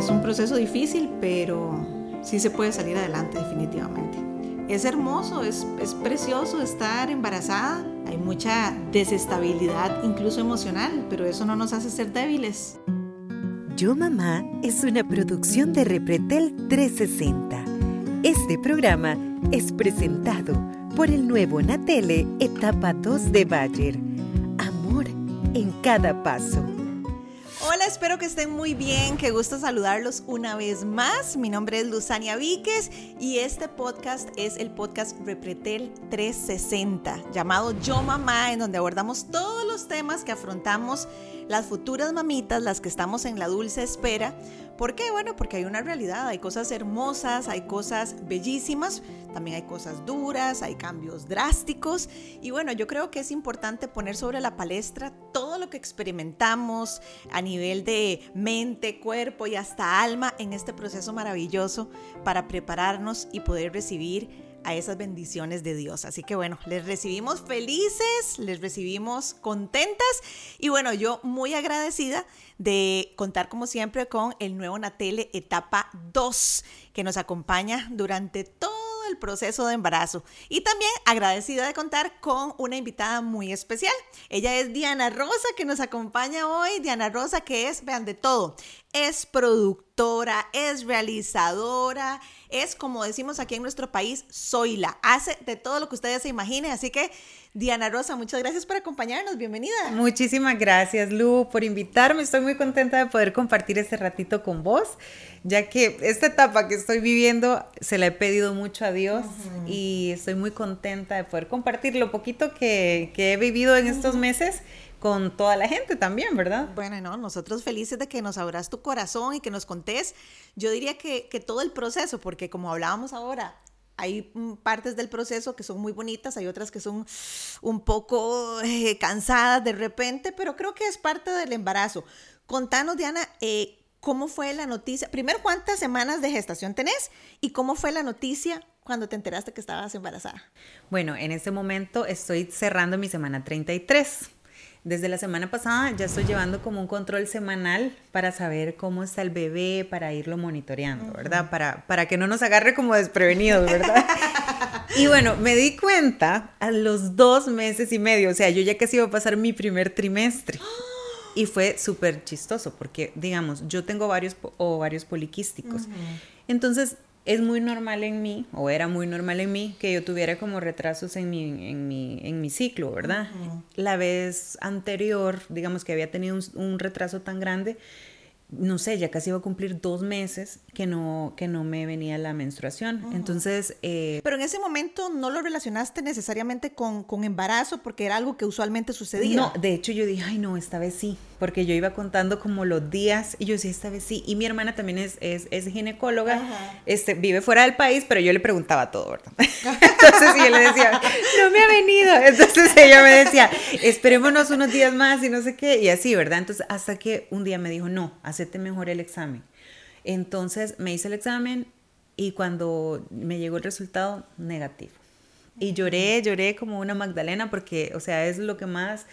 Es un proceso difícil, pero sí se puede salir adelante definitivamente. Es hermoso, es, es precioso estar embarazada. Hay mucha desestabilidad, incluso emocional, pero eso no nos hace ser débiles. Yo Mamá es una producción de Repretel 360. Este programa es presentado por el nuevo Natele Etapa 2 de Bayer. Amor en cada paso. Hola, espero que estén muy bien. Qué gusto saludarlos una vez más. Mi nombre es Luzania Víquez y este podcast es el podcast Repretel 360, llamado Yo Mamá, en donde abordamos todos los temas que afrontamos las futuras mamitas, las que estamos en la dulce espera. ¿Por qué? Bueno, porque hay una realidad, hay cosas hermosas, hay cosas bellísimas, también hay cosas duras, hay cambios drásticos. Y bueno, yo creo que es importante poner sobre la palestra todo que experimentamos a nivel de mente, cuerpo y hasta alma en este proceso maravilloso para prepararnos y poder recibir a esas bendiciones de Dios. Así que bueno, les recibimos felices, les recibimos contentas y bueno, yo muy agradecida de contar como siempre con el nuevo Natele etapa 2 que nos acompaña durante todo el proceso de embarazo. Y también agradecida de contar con una invitada muy especial. Ella es Diana Rosa, que nos acompaña hoy. Diana Rosa, que es, vean, de todo. Es productora, es realizadora, es como decimos aquí en nuestro país, soy la. Hace de todo lo que ustedes se imaginen. Así que, Diana Rosa, muchas gracias por acompañarnos. Bienvenida. Muchísimas gracias, Lu, por invitarme. Estoy muy contenta de poder compartir este ratito con vos, ya que esta etapa que estoy viviendo se la he pedido mucho a Dios y estoy muy contenta de poder compartir lo poquito que, que he vivido en estos meses con toda la gente también, ¿verdad? Bueno, no, nosotros felices de que nos abras tu corazón y que nos contés, yo diría que, que todo el proceso, porque como hablábamos ahora, hay mm, partes del proceso que son muy bonitas, hay otras que son un poco eh, cansadas de repente, pero creo que es parte del embarazo. Contanos, Diana, eh, ¿cómo fue la noticia? Primero, ¿cuántas semanas de gestación tenés? ¿Y cómo fue la noticia cuando te enteraste que estabas embarazada? Bueno, en este momento estoy cerrando mi semana 33. Desde la semana pasada ya estoy llevando como un control semanal para saber cómo está el bebé, para irlo monitoreando, ¿verdad? Para, para que no nos agarre como desprevenidos, ¿verdad? y bueno, me di cuenta a los dos meses y medio, o sea, yo ya casi iba a pasar mi primer trimestre. Y fue súper chistoso porque, digamos, yo tengo varios ovarios poliquísticos. Entonces, es muy normal en mí, o era muy normal en mí, que yo tuviera como retrasos en mi, en mi, en mi ciclo, ¿verdad? La vez anterior, digamos que había tenido un, un, retraso tan grande, no sé, ya casi iba a cumplir dos meses que no, que no me venía la menstruación. Entonces... Eh, Pero en ese momento no lo relacionaste necesariamente con, con, embarazo porque era algo que usualmente sucedía. No, de hecho yo dije, ay no, esta vez sí, porque yo iba contando como los días y yo decía, esta vez sí. Y mi hermana también es, es, es ginecóloga, este, vive fuera del país, pero yo le preguntaba todo, ¿verdad? Entonces yo le decía, no me ha venido. Entonces ella me decía, esperémonos unos días más y no sé qué, y así, ¿verdad? Entonces hasta que un día me dijo, no, hacete mejor el examen. Entonces me hice el examen y cuando me llegó el resultado, negativo. Y lloré, lloré como una Magdalena porque, o sea, es lo que más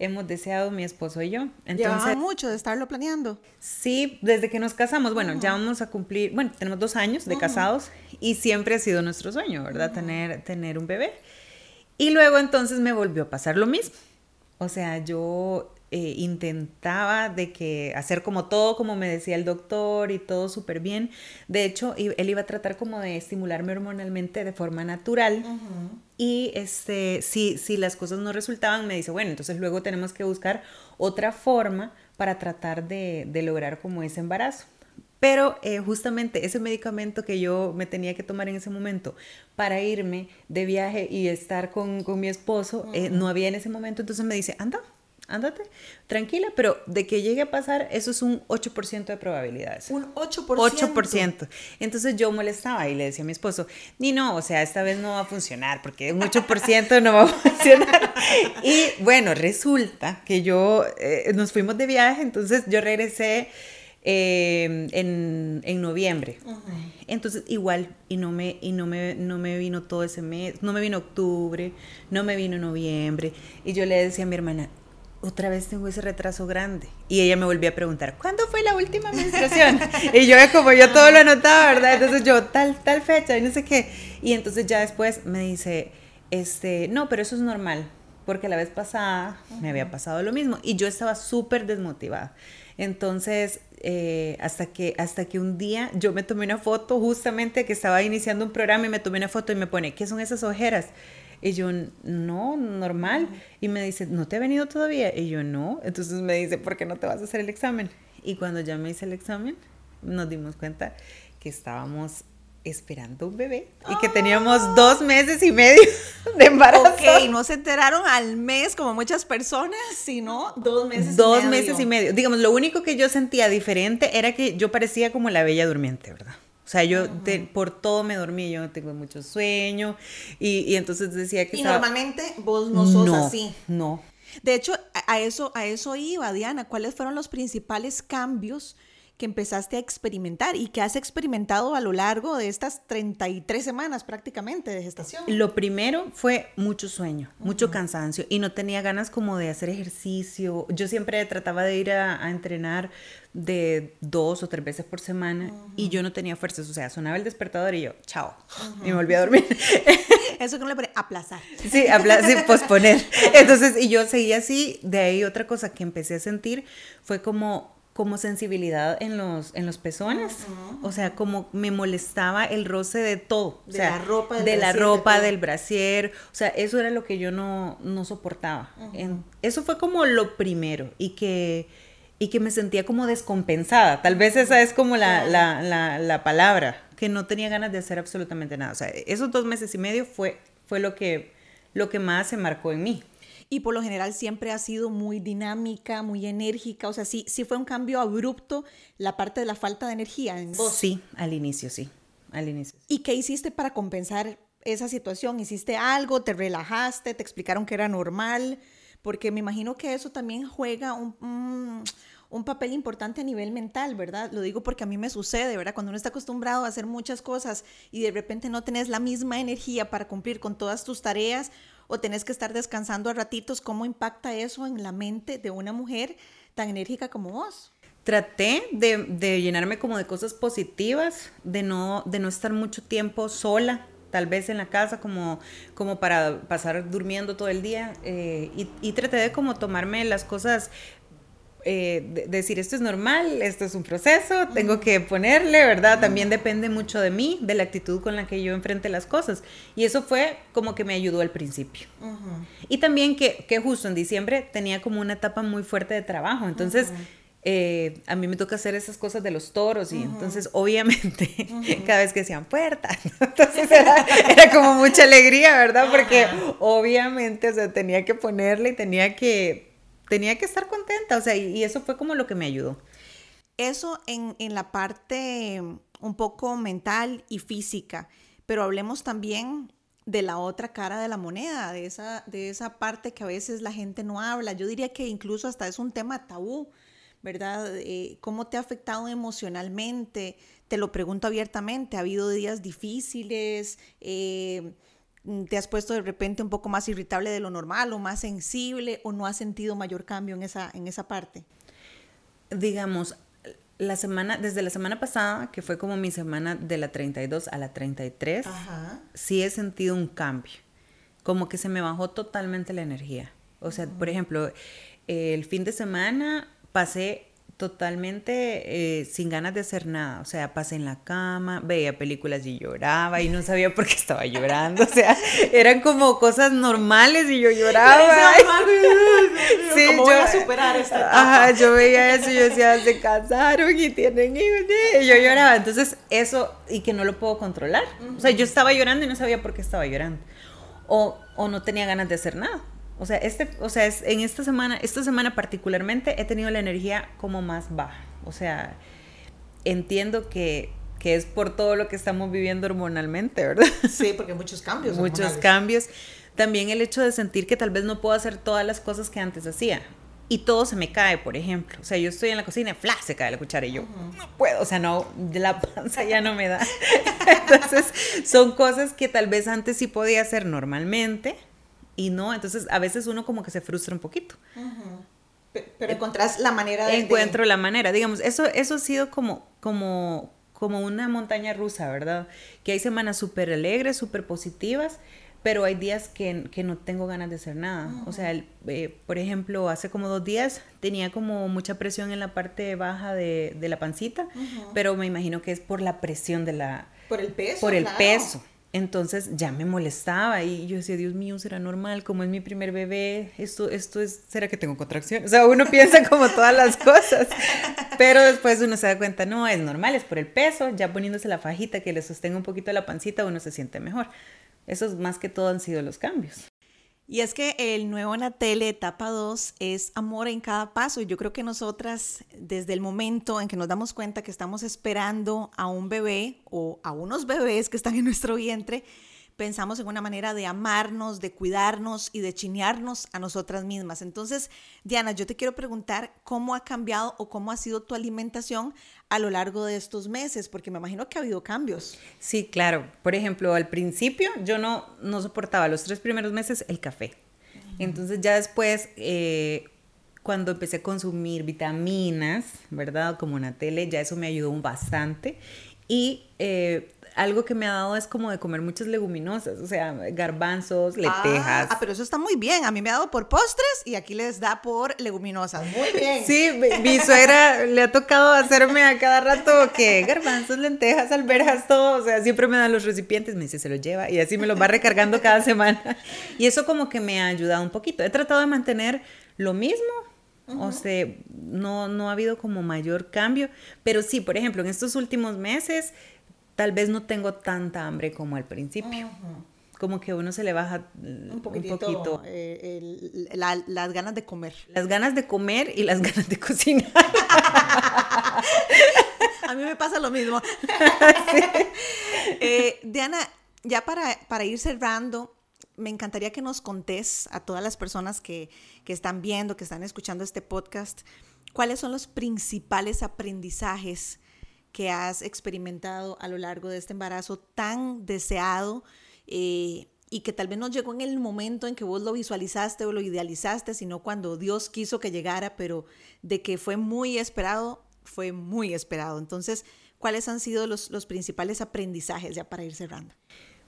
hemos deseado mi esposo y yo. Entonces, Llevaba mucho de estarlo planeando. Sí, desde que nos casamos, bueno, ya vamos a cumplir, bueno, tenemos dos años de casados y siempre ha sido nuestro sueño, ¿verdad? Tener, tener un bebé. Y luego entonces me volvió a pasar lo mismo. O sea, yo eh, intentaba de que hacer como todo como me decía el doctor y todo súper bien. De hecho, él iba a tratar como de estimularme hormonalmente de forma natural. Y este, si, si las cosas no resultaban, me dice, bueno, entonces luego tenemos que buscar otra forma para tratar de, de lograr como ese embarazo. Pero eh, justamente ese medicamento que yo me tenía que tomar en ese momento para irme de viaje y estar con, con mi esposo, eh, no había en ese momento. Entonces me dice, anda, ándate, tranquila, pero de que llegue a pasar, eso es un 8% de probabilidades. Un 8%. 8%. Entonces yo molestaba y le decía a mi esposo, ni no, o sea, esta vez no va a funcionar porque un 8% no va a funcionar. y bueno, resulta que yo, eh, nos fuimos de viaje, entonces yo regresé. Eh, en, en, noviembre. Uh -huh. Entonces, igual, y, no me, y no, me, no me vino todo ese mes, no me vino octubre, no me vino noviembre. Y yo le decía a mi hermana, otra vez tengo ese retraso grande. Y ella me volvió a preguntar, ¿cuándo fue la última menstruación? y yo, como yo todo lo anotaba, ¿verdad? Entonces yo, tal, tal fecha, y no sé qué. Y entonces ya después me dice, este, no, pero eso es normal, porque la vez pasada me había pasado lo mismo. Y yo estaba súper desmotivada. Entonces, eh, hasta, que, hasta que un día yo me tomé una foto justamente que estaba iniciando un programa y me tomé una foto y me pone, ¿qué son esas ojeras? Y yo, no, normal. Y me dice, ¿no te ha venido todavía? Y yo, no. Entonces me dice, ¿por qué no te vas a hacer el examen? Y cuando ya me hice el examen, nos dimos cuenta que estábamos esperando un bebé y que teníamos ah. dos meses y medio de embarazo. Ok, no se enteraron al mes como muchas personas, sino dos meses dos y medio. Dos meses y medio. Digamos, lo único que yo sentía diferente era que yo parecía como la bella durmiente, ¿verdad? O sea, yo por todo me dormí, yo tengo mucho sueño y, entonces decía que... Y normalmente vos no sos así. No. De hecho, a eso, a eso iba, Diana. ¿Cuáles fueron los principales cambios? Que empezaste a experimentar y que has experimentado a lo largo de estas 33 semanas prácticamente de gestación? Lo primero fue mucho sueño, mucho cansancio y no tenía ganas como de hacer ejercicio. Yo siempre trataba de ir a, entrenar de dos o tres veces por semana y yo no tenía fuerzas, o sea, sonaba el despertador y yo, chao, y me volví a dormir. Eso que no le pone aplazar. Sí, aplazar, posponer. Entonces, y yo seguía así, de ahí otra cosa que empecé a sentir fue como como sensibilidad en los, en los pezones. O sea, como me molestaba el roce de todo. De la ropa, del de la ropa, del brasier. O sea, eso era lo que yo no, no soportaba. eso fue como lo primero. Y que, y que me sentía como descompensada. Tal vez esa es como la, la, la, la, palabra. Que no tenía ganas de hacer absolutamente nada. O sea, esos dos meses y medio fue, fue lo, que, lo que más se marcó en mí y por lo general siempre ha sido muy dinámica, muy enérgica. O sea, sí, sí fue un cambio abrupto la parte de la falta de energía en vos. Sí, al inicio, sí, al inicio. ¿Y qué hiciste para compensar esa situación? ¿Hiciste algo? ¿Te relajaste? ¿Te explicaron que era normal? Porque me imagino que eso también juega un, un papel importante a nivel mental, ¿verdad? Lo digo porque a mí me sucede, ¿verdad? Cuando uno está acostumbrado a hacer muchas cosas y de repente no tenés la misma energía para cumplir con todas tus tareas o tenés que estar descansando a ratitos, ¿cómo impacta eso en la mente de una mujer tan enérgica como vos? Traté de, llenarme como de cosas positivas, de no, de no estar mucho tiempo sola, tal vez en la casa como, como para pasar durmiendo todo el día eh, y, y, traté de como tomarme las cosas eh, decir esto es normal, esto es un proceso, tengo que ponerle, ¿verdad? También depende mucho de mí, de la actitud con la que yo enfrente las cosas. Y eso fue como que me ayudó al principio. Y también que, que, justo en diciembre tenía como una etapa muy fuerte de trabajo, entonces... Eh, a mí me toca hacer esas cosas de los toros y entonces obviamente cada vez que decían puertas, entonces era, era, como mucha alegría, ¿verdad? Porque obviamente, o sea, tenía que ponerle y tenía que tenía que estar contenta, o sea, y, eso fue como lo que me ayudó. Eso en, la parte un poco mental y física, pero hablemos también de la otra cara de la moneda, de esa, de esa parte que a veces la gente no habla. Yo diría que incluso hasta es un tema tabú, ¿verdad? Eh, ¿Cómo te ha afectado emocionalmente? Te lo pregunto abiertamente. ¿Ha habido días difíciles? Eh, Mm, te has puesto de repente un poco más irritable de lo normal o más sensible o no has sentido mayor cambio en esa, en esa parte? Digamos, la semana, desde la semana pasada, que fue como mi semana de la 32 a la 33, sí he sentido un cambio. Como que se me bajó totalmente la energía. O sea, por ejemplo, el fin de semana pasé totalmente eh, sin ganas de hacer nada. O sea, pasé en la cama, veía películas y lloraba y no sabía por qué estaba llorando. O sea, eran como cosas normales y yo lloraba. sí, ¿Cómo voy a superar esta etapa? Ajá, yo veía eso y yo decía, se casaron y tienen hijos. Y yo lloraba. Entonces, eso, y que no lo puedo controlar. O sea, yo estaba llorando y no sabía por qué estaba llorando. O, o no tenía ganas de hacer nada. O sea, este, o sea, es, en esta semana, esta semana particularmente he tenido la energía como más baja. O sea, entiendo que, que es por todo lo que estamos viviendo hormonalmente, ¿verdad? Sí, porque muchos cambios. muchos cambios. También el hecho de sentir que tal vez no puedo hacer todas las cosas que antes hacía. Y todo se me cae, por ejemplo. O sea, yo estoy en la cocina ¡fla! se cae la cuchara y yo no puedo. O sea, no, la panza ya no me da. Entonces, son cosas que tal vez antes sí podía hacer normalmente y no, entonces a veces uno como que se frustra un poquito. Pero encontrás la manera de... Encuentro la manera, digamos, eso, eso ha sido como, como, como una montaña rusa, ¿verdad? Que hay semanas súper alegres, súper positivas, pero hay días que, que, no tengo ganas de hacer nada. O sea, eh, por ejemplo, hace como dos días tenía como mucha presión en la parte baja de, de la pancita, pero me imagino que es por la presión de la... Por el peso. Por el peso. Entonces ya me molestaba y yo decía, Dios mío, será normal, como es mi primer bebé, esto, esto es, ¿será que tengo contracción? O sea, uno piensa como todas las cosas, pero después uno se da cuenta, no, es normal, es por el peso, ya poniéndose la fajita que le sostenga un poquito la pancita, uno se siente mejor. Esos más que todo han sido los cambios. Y es que el nuevo Natele etapa 2 es amor en cada paso. Y yo creo que nosotras, desde el momento en que nos damos cuenta que estamos esperando a un bebé o a unos bebés que están en nuestro vientre, pensamos en una manera de amarnos, de cuidarnos y de chinearnos a nosotras mismas. Entonces, Diana, yo te quiero preguntar cómo ha cambiado o cómo ha sido tu alimentación a lo largo de estos meses, porque me imagino que ha habido cambios. Sí, claro. Por ejemplo, al principio yo no, no soportaba los tres primeros meses el café. Entonces ya después... Eh, cuando empecé a consumir vitaminas, ¿verdad? Como una tele, ya eso me ayudó bastante. Y eh, algo que me ha dado es como de comer muchas leguminosas, o sea, garbanzos, lentejas. Ah, pero eso está muy bien. A mí me ha dado por postres y aquí les da por leguminosas. Muy bien. Sí, mi, suegra le ha tocado hacerme a cada rato que garbanzos, lentejas, alberjas, todo. O sea, siempre me dan los recipientes, me dice, se los lleva y así me los va recargando cada semana. Y eso como que me ha ayudado un poquito. He tratado de mantener lo mismo, o sea, no, no ha habido como mayor cambio, pero sí, por ejemplo, en estos últimos meses tal vez no tengo tanta hambre como al principio. Como que uno se le baja un, poquito eh, las ganas de comer. Las ganas de comer y las ganas de cocinar. A mí me pasa lo mismo. Eh, Diana, ya para, para ir cerrando, me encantaría que nos contés a todas las personas que, que, están viendo, que están escuchando este podcast, cuáles son los principales aprendizajes que has experimentado a lo largo de este embarazo tan deseado eh, y que tal vez no llegó en el momento en que vos lo visualizaste o lo idealizaste, sino cuando Dios quiso que llegara, pero de que fue muy esperado, fue muy esperado. Entonces, ¿cuáles han sido los, los principales aprendizajes ya para ir cerrando?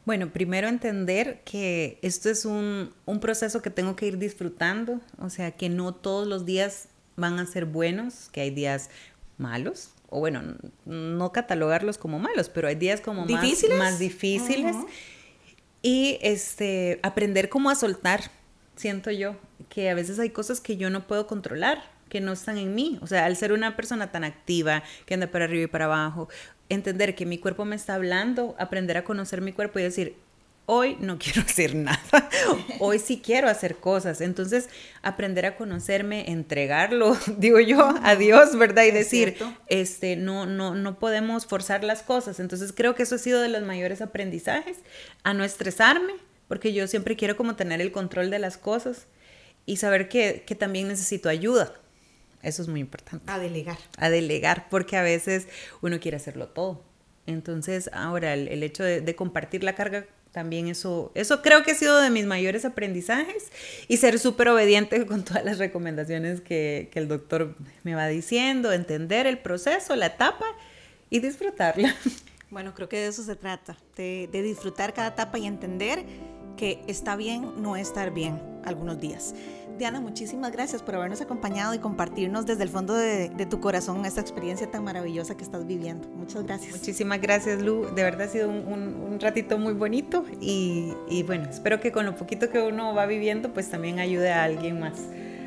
Bueno, primero entender que esto es un, un, proceso que tengo que ir disfrutando, o sea, que no todos los días van a ser buenos, que hay días malos, o bueno, no catalogarlos como malos, pero hay días como ¿Difíciles? más, difíciles. Y este, aprender cómo a soltar, siento yo, que a veces hay cosas que yo no puedo controlar, que no están en mí. O sea, al ser una persona tan activa, que anda para arriba y para abajo, entender que mi cuerpo me está hablando, aprender a conocer mi cuerpo y decir, hoy no quiero hacer nada, hoy sí quiero hacer cosas. Entonces, aprender a conocerme, entregarlo, digo yo, a Dios, ¿verdad? Y decir, este, no, no, no podemos forzar las cosas. Entonces, creo que eso ha sido de los mayores aprendizajes, a no estresarme, porque yo siempre quiero como tener el control de las cosas y saber que, que también necesito ayuda. Eso es muy importante. A delegar. A delegar, porque a veces uno quiere hacerlo todo. Entonces, ahora el, hecho de, de compartir la carga también eso, eso creo que ha sido de mis mayores aprendizajes y ser súper obediente con todas las recomendaciones que, que, el doctor me va diciendo, entender el proceso, la etapa y disfrutarla. Bueno, creo que de eso se trata, de, de disfrutar cada etapa y entender que está bien no estar bien algunos días. Diana, muchísimas gracias por habernos acompañado y compartirnos desde el fondo de, tu corazón esta experiencia tan maravillosa que estás viviendo. Muchas gracias. Muchísimas gracias, Lu. De verdad ha sido un, ratito muy bonito y, bueno, espero que con lo poquito que uno va viviendo, pues también ayude a alguien más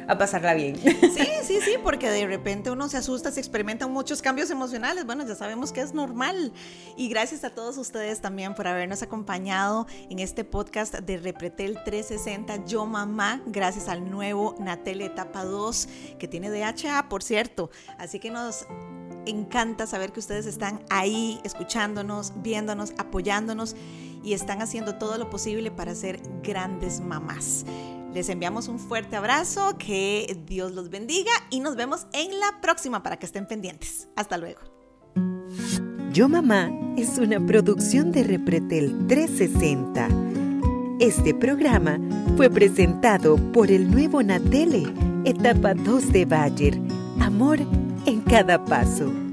a pasarla bien. Sí, sí, sí, porque de repente uno se asusta, se experimentan muchos cambios emocionales. Bueno, ya sabemos que es normal. Y gracias a todos ustedes también por habernos acompañado en este podcast de Repretel 360 Yo Mamá, gracias al nuevo Natel Etapa 2 que tiene DHA, por cierto. Así que nos encanta saber que ustedes están ahí escuchándonos, viéndonos, apoyándonos y están haciendo todo lo posible para ser grandes mamás. Les enviamos un fuerte abrazo, que Dios los bendiga y nos vemos en la próxima para que estén pendientes. Hasta luego. Yo Mamá es una producción de Repretel 360. Este programa fue presentado por el nuevo Natele etapa 2 de Bayer. Amor en cada paso.